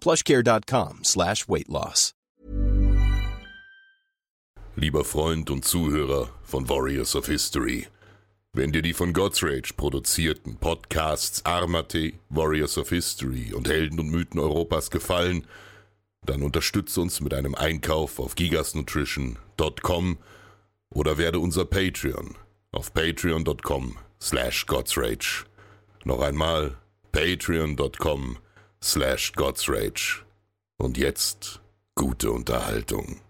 plushcare.com slash weight loss. Lieber Freund und Zuhörer von Warriors of History, wenn dir die von God's Rage produzierten Podcasts Armate, Warriors of History und Helden und Mythen Europas gefallen, dann unterstütze uns mit einem Einkauf auf gigasnutrition.com oder werde unser Patreon auf patreon.com slash godsrage. Noch einmal patreon.com slash godsrage. Und jetzt gute Unterhaltung.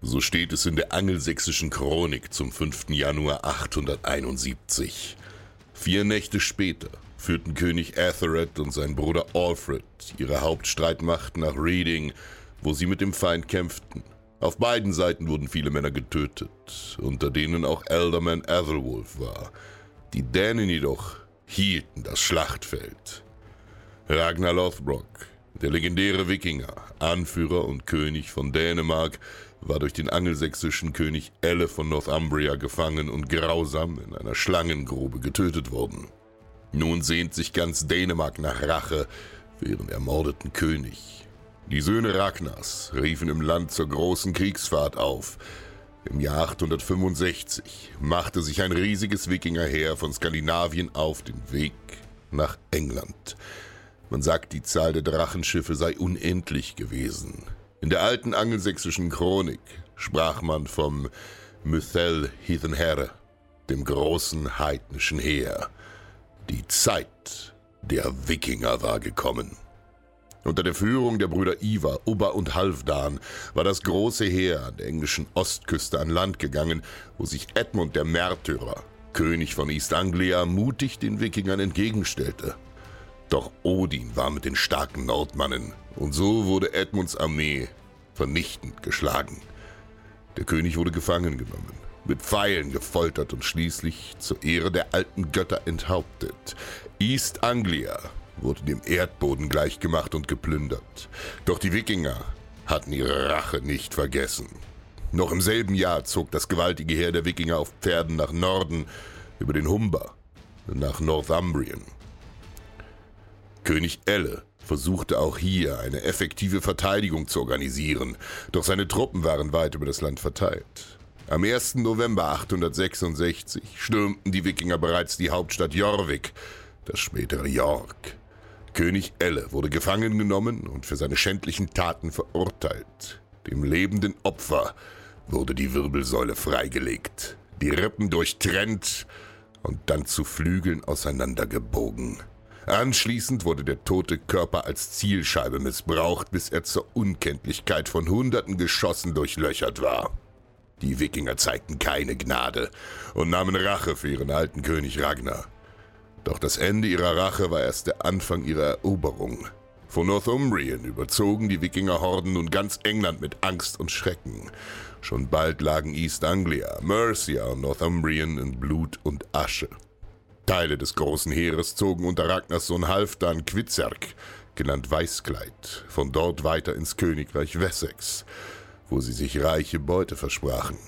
So steht es in der angelsächsischen Chronik zum 5. Januar 871. Vier Nächte später führten König Athered und sein Bruder Alfred ihre Hauptstreitmacht nach Reading, wo sie mit dem Feind kämpften. Auf beiden Seiten wurden viele Männer getötet, unter denen auch Elderman Athelwolf war. Die Dänen jedoch hielten das Schlachtfeld. Ragnar Lothbrok, der legendäre Wikinger, Anführer und König von Dänemark, war durch den angelsächsischen König Elle von Northumbria gefangen und grausam in einer Schlangengrube getötet worden. Nun sehnt sich ganz Dänemark nach Rache für ihren ermordeten König. Die Söhne Ragnars riefen im Land zur großen Kriegsfahrt auf. Im Jahr 865 machte sich ein riesiges Wikingerheer von Skandinavien auf den Weg nach England. Man sagt, die Zahl der Drachenschiffe sei unendlich gewesen. In der alten angelsächsischen Chronik sprach man vom Mythel Heathenherre, dem großen heidnischen Heer. Die Zeit der Wikinger war gekommen. Unter der Führung der Brüder Ivar, Ubba und Halfdan war das große Heer an der englischen Ostküste an Land gegangen, wo sich Edmund der Märtyrer, König von East Anglia, mutig den Wikingern entgegenstellte. Doch Odin war mit den starken Nordmannen, und so wurde Edmunds Armee vernichtend geschlagen. Der König wurde gefangen genommen, mit Pfeilen gefoltert und schließlich zur Ehre der alten Götter enthauptet. East Anglia wurde dem Erdboden gleichgemacht und geplündert. Doch die Wikinger hatten ihre Rache nicht vergessen. Noch im selben Jahr zog das gewaltige Heer der Wikinger auf Pferden nach Norden über den Humber nach Northumbrien. König Elle versuchte auch hier eine effektive Verteidigung zu organisieren, doch seine Truppen waren weit über das Land verteilt. Am 1. November 866 stürmten die Wikinger bereits die Hauptstadt Jorvik, das spätere York. König Elle wurde gefangen genommen und für seine schändlichen Taten verurteilt. Dem lebenden Opfer wurde die Wirbelsäule freigelegt, die Rippen durchtrennt und dann zu Flügeln auseinandergebogen. Anschließend wurde der tote Körper als Zielscheibe missbraucht, bis er zur Unkenntlichkeit von hunderten Geschossen durchlöchert war. Die Wikinger zeigten keine Gnade und nahmen Rache für ihren alten König Ragnar. Doch das Ende ihrer Rache war erst der Anfang ihrer Eroberung. Von Northumbrien überzogen die Wikingerhorden nun ganz England mit Angst und Schrecken. Schon bald lagen East Anglia, Mercia und Northumbrien in Blut und Asche. Teile des großen Heeres zogen unter Ragnars Sohn Halfdan Quizerk genannt Weißkleid, von dort weiter ins Königreich Wessex, wo sie sich reiche Beute versprachen.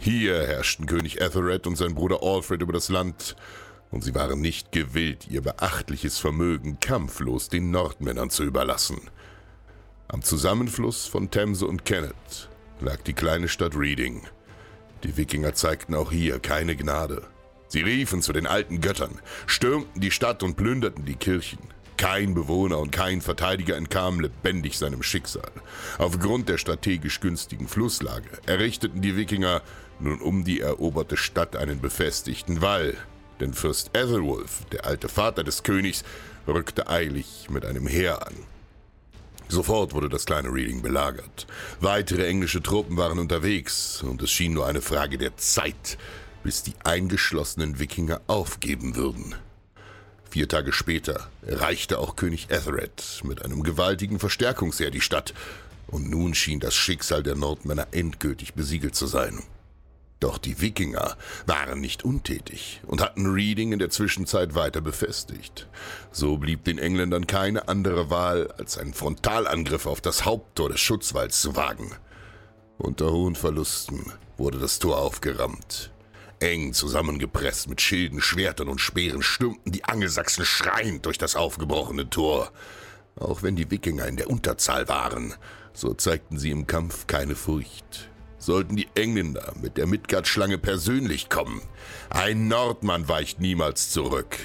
Hier herrschten König Ethelred und sein Bruder Alfred über das Land, und sie waren nicht gewillt, ihr beachtliches Vermögen kampflos den Nordmännern zu überlassen. Am Zusammenfluss von Themse und Kennet lag die kleine Stadt Reading. Die Wikinger zeigten auch hier keine Gnade. Sie riefen zu den alten Göttern, stürmten die Stadt und plünderten die Kirchen. Kein Bewohner und kein Verteidiger entkam lebendig seinem Schicksal. Aufgrund der strategisch günstigen Flusslage errichteten die Wikinger nun um die eroberte Stadt einen befestigten Wall, denn Fürst Ethelwulf, der alte Vater des Königs, rückte eilig mit einem Heer an. Sofort wurde das kleine Reading belagert. Weitere englische Truppen waren unterwegs und es schien nur eine Frage der Zeit, bis die eingeschlossenen Wikinger aufgeben würden. Vier Tage später erreichte auch König Ethelred mit einem gewaltigen Verstärkungsheer die Stadt, und nun schien das Schicksal der Nordmänner endgültig besiegelt zu sein. Doch die Wikinger waren nicht untätig und hatten Reading in der Zwischenzeit weiter befestigt. So blieb den Engländern keine andere Wahl, als einen Frontalangriff auf das Haupttor des Schutzwalls zu wagen. Unter hohen Verlusten wurde das Tor aufgerammt. Eng zusammengepresst mit Schilden, Schwertern und Speeren stürmten die Angelsachsen schreiend durch das aufgebrochene Tor. Auch wenn die Wikinger in der Unterzahl waren, so zeigten sie im Kampf keine Furcht sollten die Engländer mit der Midgard-Schlange persönlich kommen. Ein Nordmann weicht niemals zurück.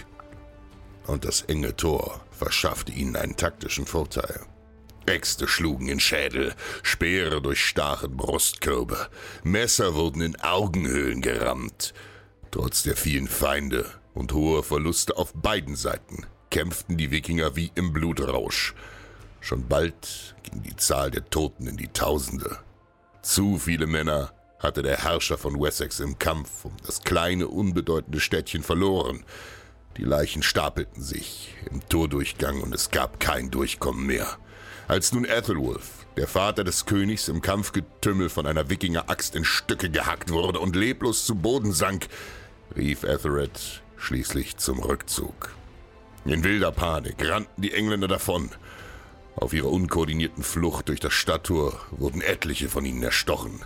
Und das enge Tor verschaffte ihnen einen taktischen Vorteil. Äxte schlugen in Schädel, Speere durchstachen Brustkörbe, Messer wurden in Augenhöhlen gerammt. Trotz der vielen Feinde und hoher Verluste auf beiden Seiten kämpften die Wikinger wie im Blutrausch. Schon bald ging die Zahl der Toten in die Tausende. Zu viele Männer hatte der Herrscher von Wessex im Kampf um das kleine, unbedeutende Städtchen verloren. Die Leichen stapelten sich im Tordurchgang und es gab kein Durchkommen mehr. Als nun Ethelwulf, der Vater des Königs, im Kampfgetümmel von einer Wikinger-Axt in Stücke gehackt wurde und leblos zu Boden sank, rief Ethelred schließlich zum Rückzug. In wilder Panik rannten die Engländer davon. Auf ihrer unkoordinierten Flucht durch das Stadttor wurden etliche von ihnen erstochen.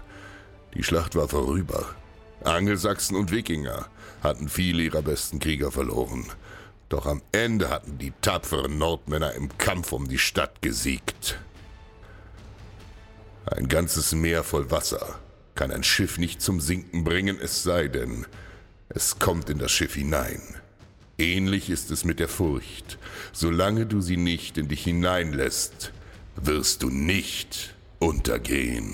Die Schlacht war vorüber. Angelsachsen und Wikinger hatten viele ihrer besten Krieger verloren. Doch am Ende hatten die tapferen Nordmänner im Kampf um die Stadt gesiegt. Ein ganzes Meer voll Wasser kann ein Schiff nicht zum Sinken bringen, es sei denn, es kommt in das Schiff hinein. Ähnlich ist es mit der Furcht. Solange du sie nicht in dich hineinlässt, wirst du nicht untergehen.